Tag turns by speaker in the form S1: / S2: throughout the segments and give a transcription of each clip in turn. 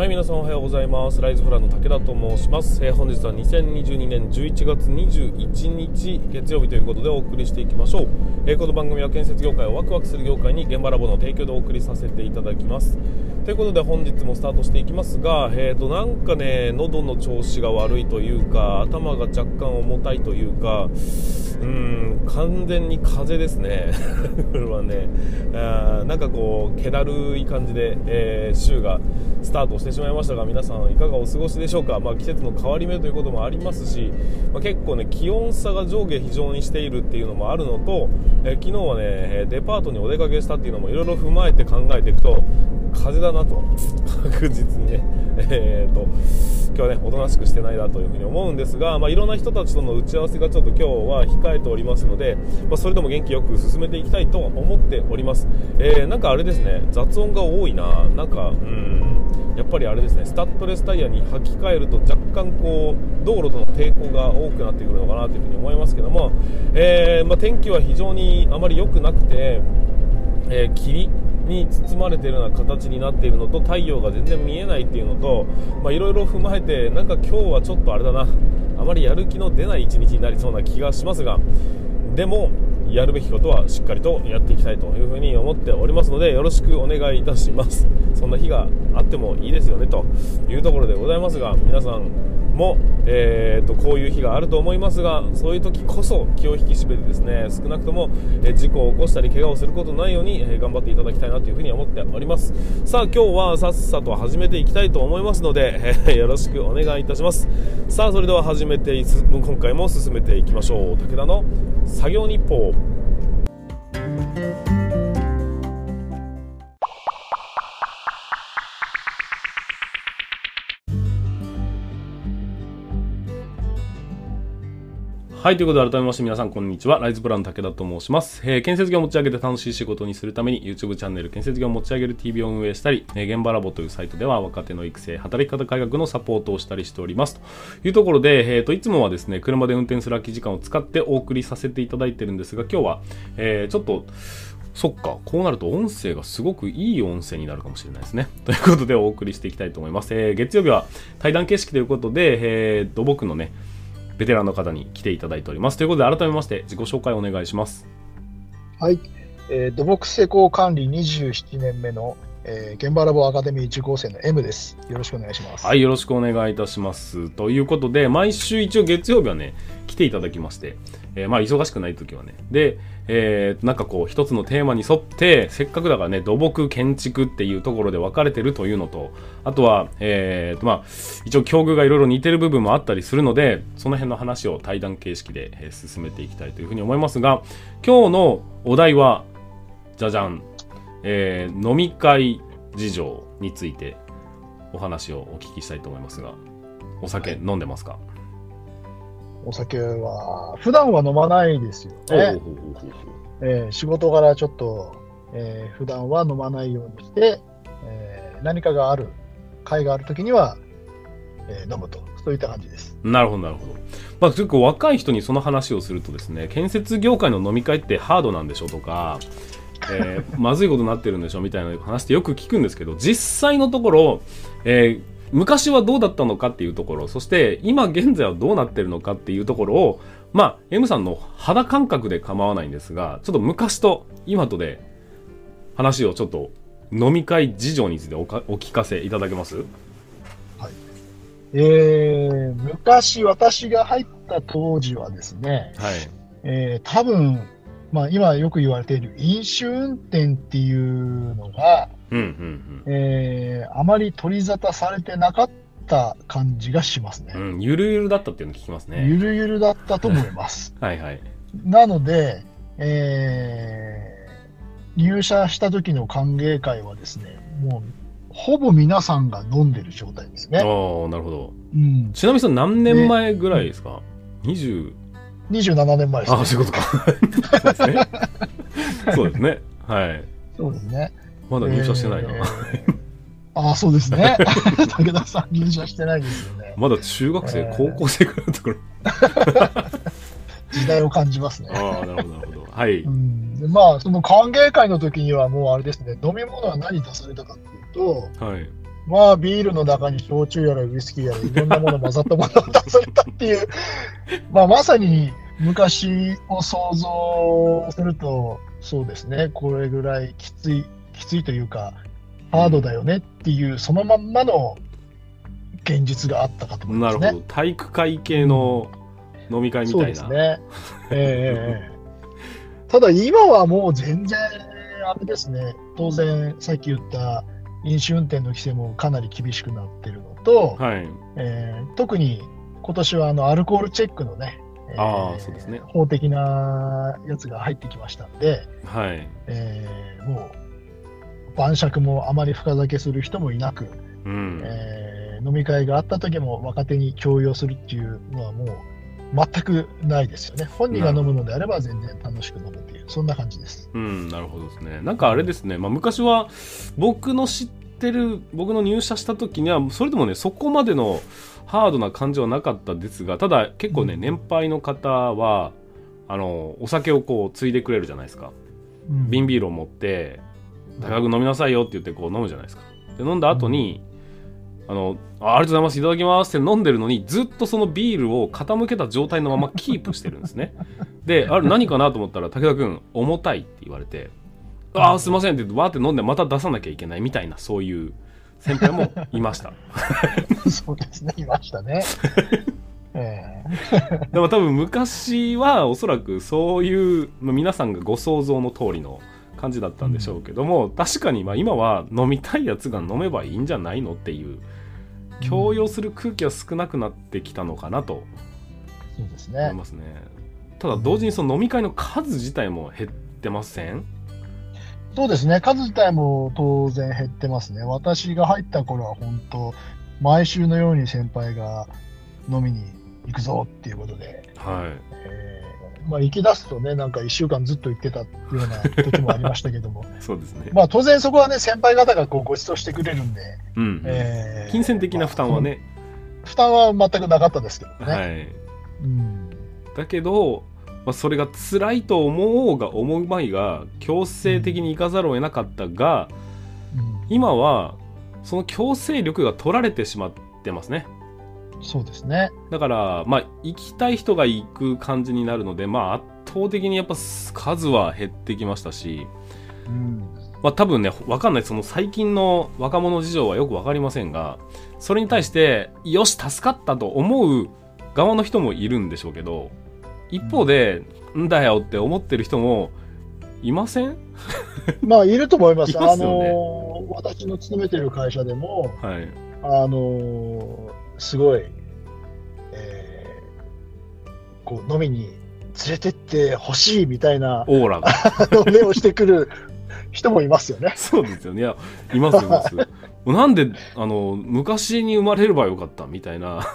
S1: はい皆さんおはようございます。ライズフランの武田と申します、えー、本日は2022年11月21日月曜日ということでお送りしていきましょう、えー、この番組は建設業界をワクワクする業界に現場ラボの提供でお送りさせていただきます。ということで本日もスタートしていきますが、えーと、なんかね喉の調子が悪いというか頭が若干重たいというかうん完全に風邪ですね。これはねあなんかこう気だるい感じで、えー、週がスタートしてしまいましたが皆さんいかがお過ごしでしょうか、まあ、季節の変わり目ということもありますし、まあ、結構ね気温差が上下非常にしているっていうのもあるのと、え、昨日はねデパートにお出かけしたっていうのもいろいろ踏まえて考えていくと風だなと。確実にね、えーと、今日はねおとなしくしてないなというふに思うんですが、まあ、いろんな人たちとの打ち合わせがちょっと今日は控えておりますので、まあ、それでも元気よく進めていきたいと思っております、えー、なんかあれですね雑音が多いな。なんかうんやっぱりあれですねスタッドレスタイヤに履き替えると若干こう道路との抵抗が多くなってくるのかなというふに思いますけども、えー、まあ、天気は非常にあまり良くなくて、えー、霧に包まれているような形になっているのと太陽が全然見えないっていうのといろいろ踏まえてなんか今日はちょっとあれだな。あまりやる気の出ない一日になりそうな気がしますがでもやるべきことはしっかりとやっていきたいというふうに思っておりますのでよろしくお願いいたします。そんな日があってもいいですよねというところでございますが皆さんも、えーと、こういう日があると思いますがそういう時こそ気を引き締めてですね少なくとも、え事故を起こしたり怪我をすることないように、え頑張っていただきたいなというふに思っております。さあ今日はさっさと始めていきたいと思いますので、えよろしくお願いいたします。さあそれでは始めて今回も進めていきましょう。武田の作業日報。はい、ということで改めまして皆さんこんにちは。ライズプラン武田と申します。えー、建設業を持ち上げて楽しい仕事にするために YouTube チャンネル建設業を持ち上げる TV を運営したり、えー、現場ラボというサイトでは若手の育成、働き方改革のサポートをしたりしております。というところで、えーと、いつもはですね、車で運転する空き時間を使ってお送りさせていただいてるんですが、今日は、えー、ちょっと、そっか、こうなると音声がすごくいい音声になるかもしれないですね。ということでお送りしていきたいと思います。えー、月曜日は対談形式ということで、えー、と僕のね、ベテランの方に来ていただいております。ということで、改めまして自己紹介お願いします。
S2: はい。えー、土木施工管理27年目の、えー、現場ラボアカデミー受講生の M です。よろしくお願いします。
S1: はい、よろしくお願いいたします。ということで、毎週一応月曜日はね、来ていただきまして、えー、まあ忙しくない時はね。で、えー、なんかこう一つのテーマに沿ってせっかくだからね土木建築っていうところで分かれてるというのとあとは、えーとまあ、一応境遇がいろいろ似てる部分もあったりするのでその辺の話を対談形式で、え、進めていきたいというふうに思いますが今日のお題はじゃじゃん、えー、飲み会事情についてお話をお聞きしたいと思いますがお酒飲んでますか、はい
S2: お酒は、普段は飲まないですよね。えー、仕事柄ちょっと、えー、普段は飲まないようにして、えー、何かがある、会があるときには、えー、飲むと、そういった感じです。
S1: なるほど、なるほど。まあ、結構若い人にその話をするとですね、建設業界の飲み会ってハードなんでしょとか、えー、まずいことになってるんでしょみたいな話ってよく聞くんですけど、実際のところ、えー、昔はどうだったのかっていうところ、そして今現在はどうなってるのかっていうところを、まあ、M さんの肌感覚で構わないんですが、ちょっと昔と今とで話をちょっと飲み会事情についておかお聞かせいただけます？
S2: はい。えー、昔私が入った当時はですね、はい。えー、多分、まあ今よく言われている飲酒運転っていうのが、うんうんうん、えー、あまり取り沙汰されてなかった感じがしますね。
S1: うん、ゆるゆるだったっていうの聞きますね。
S2: ゆるゆるだったと思います。
S1: はいはい。
S2: なので、えー、入社した時の歓迎会はですね、もう、ほぼ皆さんが飲んでる状態ですね。あ
S1: あ、なるほど。うん、ちなみにその何年前ぐらいですか、ね、?20、
S2: 27年前です、
S1: ね。ああ、そういうことか。そうですね。そうですね。はい。
S2: そうですね。
S1: まだ入社してないな。えー、
S2: ああ、そうですね。武田さん入社してないですよね。
S1: まだ中学生、えー、高校生くらいのところ。
S2: 時代を感じますね。
S1: ああ、なるほど、なるほど。はい。う
S2: ん、でまあ、その歓迎会の時にはもうあれですね、飲み物は何出されたかっていうと、はい。まあ、ビールの中に焼酎やらウイスキーやらいろんなもの混ざったものを出されたっていう、まあ、まさに昔を想像すると、そうですね、これぐらいきつい、きついというか、ハードだよねっていう、そのまんまの現実があったかと思いますね。
S1: なるほど。体育会系の飲み会みたいな。そうです
S2: ね。ええー、ただ今はもう全然、あれですね、当然、さっき言った飲酒運転の規制もかなり厳しくなってるのと、はいえー、特に今年はあのアルコールチェックのね、
S1: えー、あそうですね
S2: 法的なやつが入ってきましたんで、
S1: はい
S2: えー、もう晩酌もあまり深酒する人もいなく、
S1: うん
S2: えー、飲み会があった時も若手に強要するっていうのはもう全くないですよね。本人が飲むのであれば全然楽しく飲むっていう、そんな感じです。
S1: うん、なるほどですね。なんかあれですね、まあ、昔は僕の知ってる、僕の入社した時には、それでもね、そこまでのハードな感じはなかったですが、ただ結構ね、年配の方は、あの、お酒をこう、ついでくれるじゃないですか。うん、瓶ビールを持って、高く飲みなさいよって言ってこう飲むじゃないですか。で、飲んだ後に、あのあ、ありがとうございます、いただきますって飲んでるのに、ずっとそのビールを傾けた状態のままキープしてるんですね。で、あれ何かなと思ったら、武田君、重たいって言われて、ああ、すいませんってわーって飲んでまた出さなきゃいけないみたいな、そういう先輩もいました。
S2: そうですね、いましたね。
S1: えー、でも多分昔はおそらくそういう皆さんがご想像の通りの感じだったんでしょうけども、うん、確かにまあ今は飲みたいやつが飲めばいいんじゃないのっていう強要する空気は少なくなってきたのかなと思いますね。ただ同時にその飲み会の数自体も減ってません？
S2: そうですね、数自体も当然減ってますね。私が入った頃は本当、毎週のように先輩が飲みに行くぞっていうことで、
S1: はい。
S2: えーまあ、行き出すとね、なんか1週間ずっと行ってたっていうような時もありましたけども、
S1: そうですね、
S2: まあ、当然そこはね、先輩方がこうご馳走してくれるんで、
S1: うんえー、金銭的な負担はね、
S2: まあ、負担は全くなかったですけどね。
S1: はい。うん、だけど、まあ、それが辛いと思おうが思うまいが強制的に行かざるを得なかったが、うん、今はその強制力が取られてしまってますね。
S2: そうですね。
S1: だからまあ行きたい人が行く感じになるのでまあ圧倒的にやっぱ数は減ってきましたし、
S2: うん、
S1: まあ多分ね分かんない。その最近の若者事情はよく分かりませんがそれに対してよし助かったと思う側の人もいるんでしょうけど一方で、んだよって思ってる人もいません？
S2: まあ、いると思います。すね、あの私の勤めてる会社でも、
S1: はい、
S2: あのすごい、えー、こう飲みに連れてってほしいみたいな
S1: オーラが
S2: 目をしてくる人もいますよね。
S1: そうですよね。いますいます。なんであの昔に生まれればよかったみたいな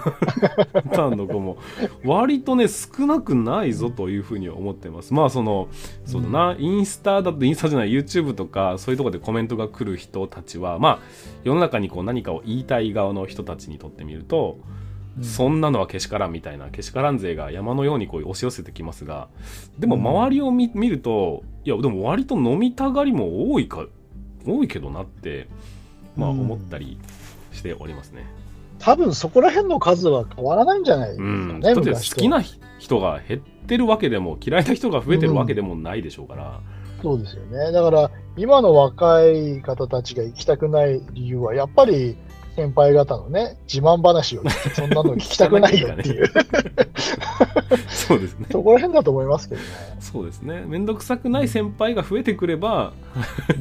S1: パターンの子も割とね少なくないぞというふうに思ってます。まあそのそうだな、うん、インスタだとインスタじゃない YouTube とかそういうとこでコメントが来る人たちはまあ世の中にこう何かを言いたい側の人たちにとってみると、うん、そんなのはけしからんみたいなけしからん勢が山のようにこう押し寄せてきますがでも周りを見,、見るといやでも割と飲みたがりも多いか多いけどなってまあ、思ったりしておりますね。
S2: 多分そこら辺の数は変わらないんじゃないですかね。うん、
S1: 好きな人が減ってるわけでも嫌いな人が増えてるわけでもないでしょうから。
S2: うん、そうですよね。だから今の若い方たちが行きたくない理由はやっぱり先輩方のね自慢話をそんなの聞きたくないよっていう
S1: そうですね
S2: そこら辺だと思いますけどね
S1: そうですね面倒くさくない先輩が増えてくれば、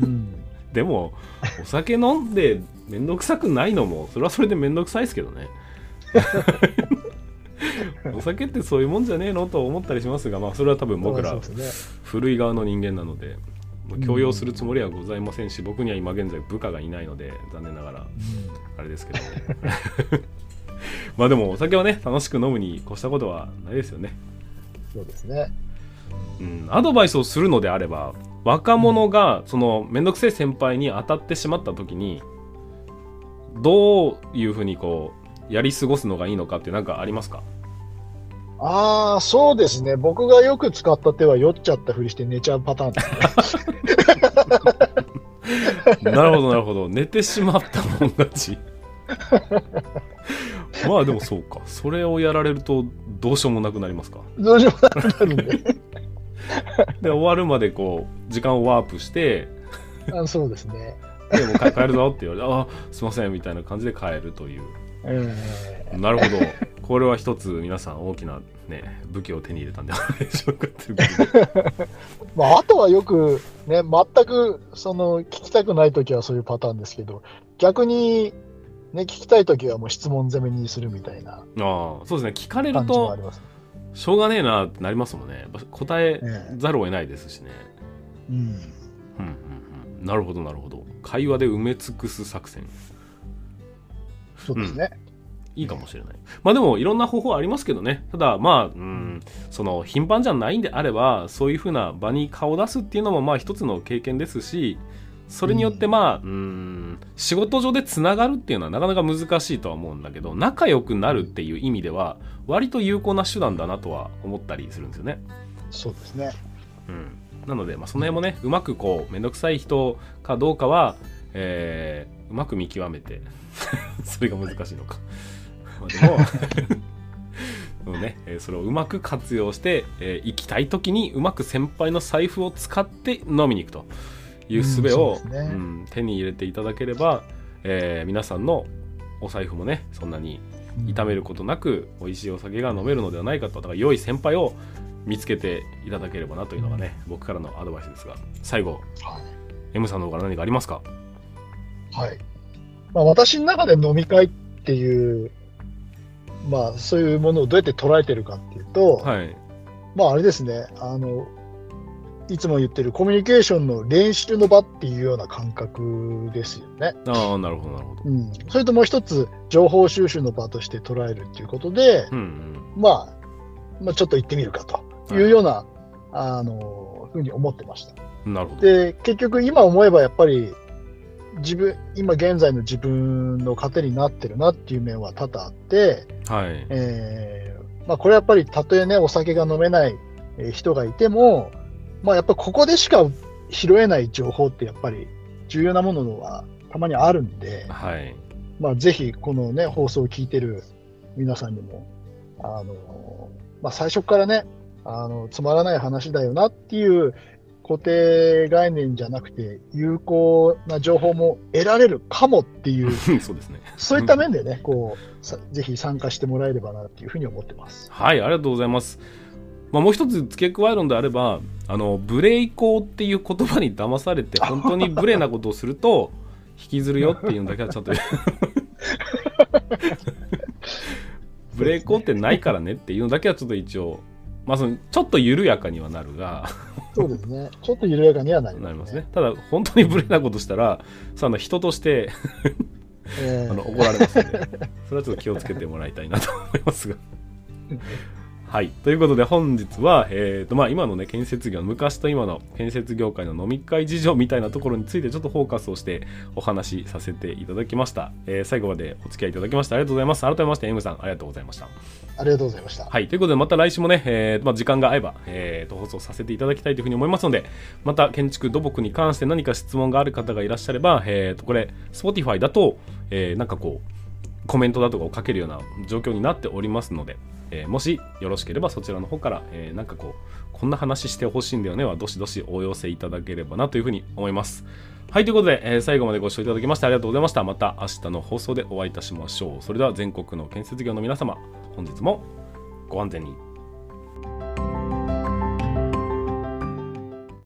S1: うんでもお酒飲んで面倒くさくないのもそれはそれで面倒くさいですけどね。お酒ってそういうもんじゃねえのと思ったりしますが、まあ、それは多分僕ら古い側の人間なので強要するつもりはございませんし、僕には今現在部下がいないので残念ながらあれですけど、ね、まあでもお酒はね楽しく飲むに越したことはないですよね。
S2: そうですね。
S1: うん、アドバイスをするのであれば若者がその面倒くせえ先輩に当たってしまった時にどういうふうにこうやり過ごすのがいいのかって何かありますか？
S2: ああ、そうですね。僕がよく使った手は酔っちゃったふりして寝ちゃうパターンですね。
S1: なるほどなるほど。寝てしまったもん勝ち。まあでもそうか。それをやられるとどうしようもなくなりますか？
S2: どうしようもなくなるんで
S1: で終わるまでこう時間をワープして
S2: あそうですね。
S1: でも帰るぞって言われてあすいませんみたいな感じで帰るという、
S2: え
S1: ー、なるほど。これは一つ皆さん大きなね武器を手に入れたんではないでしょうかっていう
S2: まああとはよくね全くその聞きたくない時はそういうパターンですけど逆にね聞きたい時はもう質問攻めにするみたいな
S1: あそうですね。聞かれるとしょうがねえなってなりますもんね。答えざるを得ないですしね、うん、うんうんうん。なるほどなるほど。会話で埋め尽くす作戦。
S2: そうですね、
S1: うん、いいかもしれない。まあでもいろんな方法ありますけどね。ただまあうんその頻繁じゃないんであればそういうふうな場に顔を出すっていうのもまあ一つの経験ですしそれによってまあ、うん、仕事上でつながるっていうのはなかなか難しいとは思うんだけど、仲良くなるっていう意味では、割と有効な手段だなとは思ったりするんですよね。
S2: そうですね。
S1: うん。なので、まあ、その辺もね、うまくこう、めんどくさい人かどうかは、えー、うまく見極めて それが難しいのかまあ でもね、それをうまく活用して、えー、行きたい時にうまく先輩の財布を使って飲みに行くという術を、うん、ね。うん、手に入れていただければ、えー、皆さんのお財布もねそんなに痛めることなく美味しいお酒が飲めるのではないかとだから良い先輩を見つけていただければなというのがね僕からのアドバイスですが最後、はい、M さんの方から何かありますか？
S2: はい、まあ、私の中で飲み会っていうまあそういうものをどうやって捉えてるかっていうと、はい、まああれですね。あのいつも言ってるコミュニケーションの練習の場っていうような感覚ですよね。
S1: ああ、なるほど、なるほど。
S2: うん。それともう一つ、情報収集の場として捉えるっていうことで、うんうん、まあ、まあ、ちょっと行ってみるかというような、はい、あの、ふうに思ってました。
S1: なるほど。
S2: で、結局今思えばやっぱり、自分、今現在の自分の糧になってるなっていう面は多々あって、はい。えー、まあこれやっぱりたとえね、お酒が飲めない人がいても、まあやっぱここでしか拾えない情報ってやっぱり重要なものはたまにあるんで、はい。まあぜひこのね、放送を聞いてる皆さんにも、あの、まあ最初からね、あの、つまらない話だよなっていう固定概念じゃなくて、有効な情報も得られるかもっていう、
S1: そうですね。
S2: そういった面でね、こう、ぜひ参加してもらえればなっていうふうに思ってます。
S1: はい、ありがとうございます。まあ、もう一つ付け加えるのであれば、あの、無礼移行っていう言葉に騙されて、本当に無礼なことをすると、引きずるよっていうのだけはちゃんとブレーコーってないからねっていうのだけはちょっと一応、まあその、ちょっと緩やかにはなるが
S2: そうですね。ちょっと緩やかにはなり
S1: ますね。なりますね。ただ、本当に無礼なことしたら、さあの人としてえー、あの怒られますので、それはちょっと気をつけてもらいたいなと思いますが はい。ということで本日は、えっ、ー、と、まあ今のね、建設業、昔と今の建設業界の飲み会事情みたいなところについてちょっとフォーカスをしてお話しさせていただきました。えー、最後までお付き合いいただきましてありがとうございます。改めまして M さん、ありがとうございました。
S2: ありがとうございました。
S1: はい。ということで、また来週もね、えー、まあ、時間が合えば、えー、と放送させていただきたいというふうに思いますので、また建築土木に関して何か質問がある方がいらっしゃれば、えっ、ー、と、これ、Spotify だと、えー、なんかこう、コメントだとかを書けるような状況になっておりますので、えー、もしよろしければそちらの方から、えー、なんかこう、こんな話してほしいんだよねは、どしどしお寄せいただければなというふうに思います。はい、ということで、えー、最後までご視聴いただきましてありがとうございました。また明日の放送でお会いいたしましょう。それでは全国の建設業の皆様、本日もご安全に。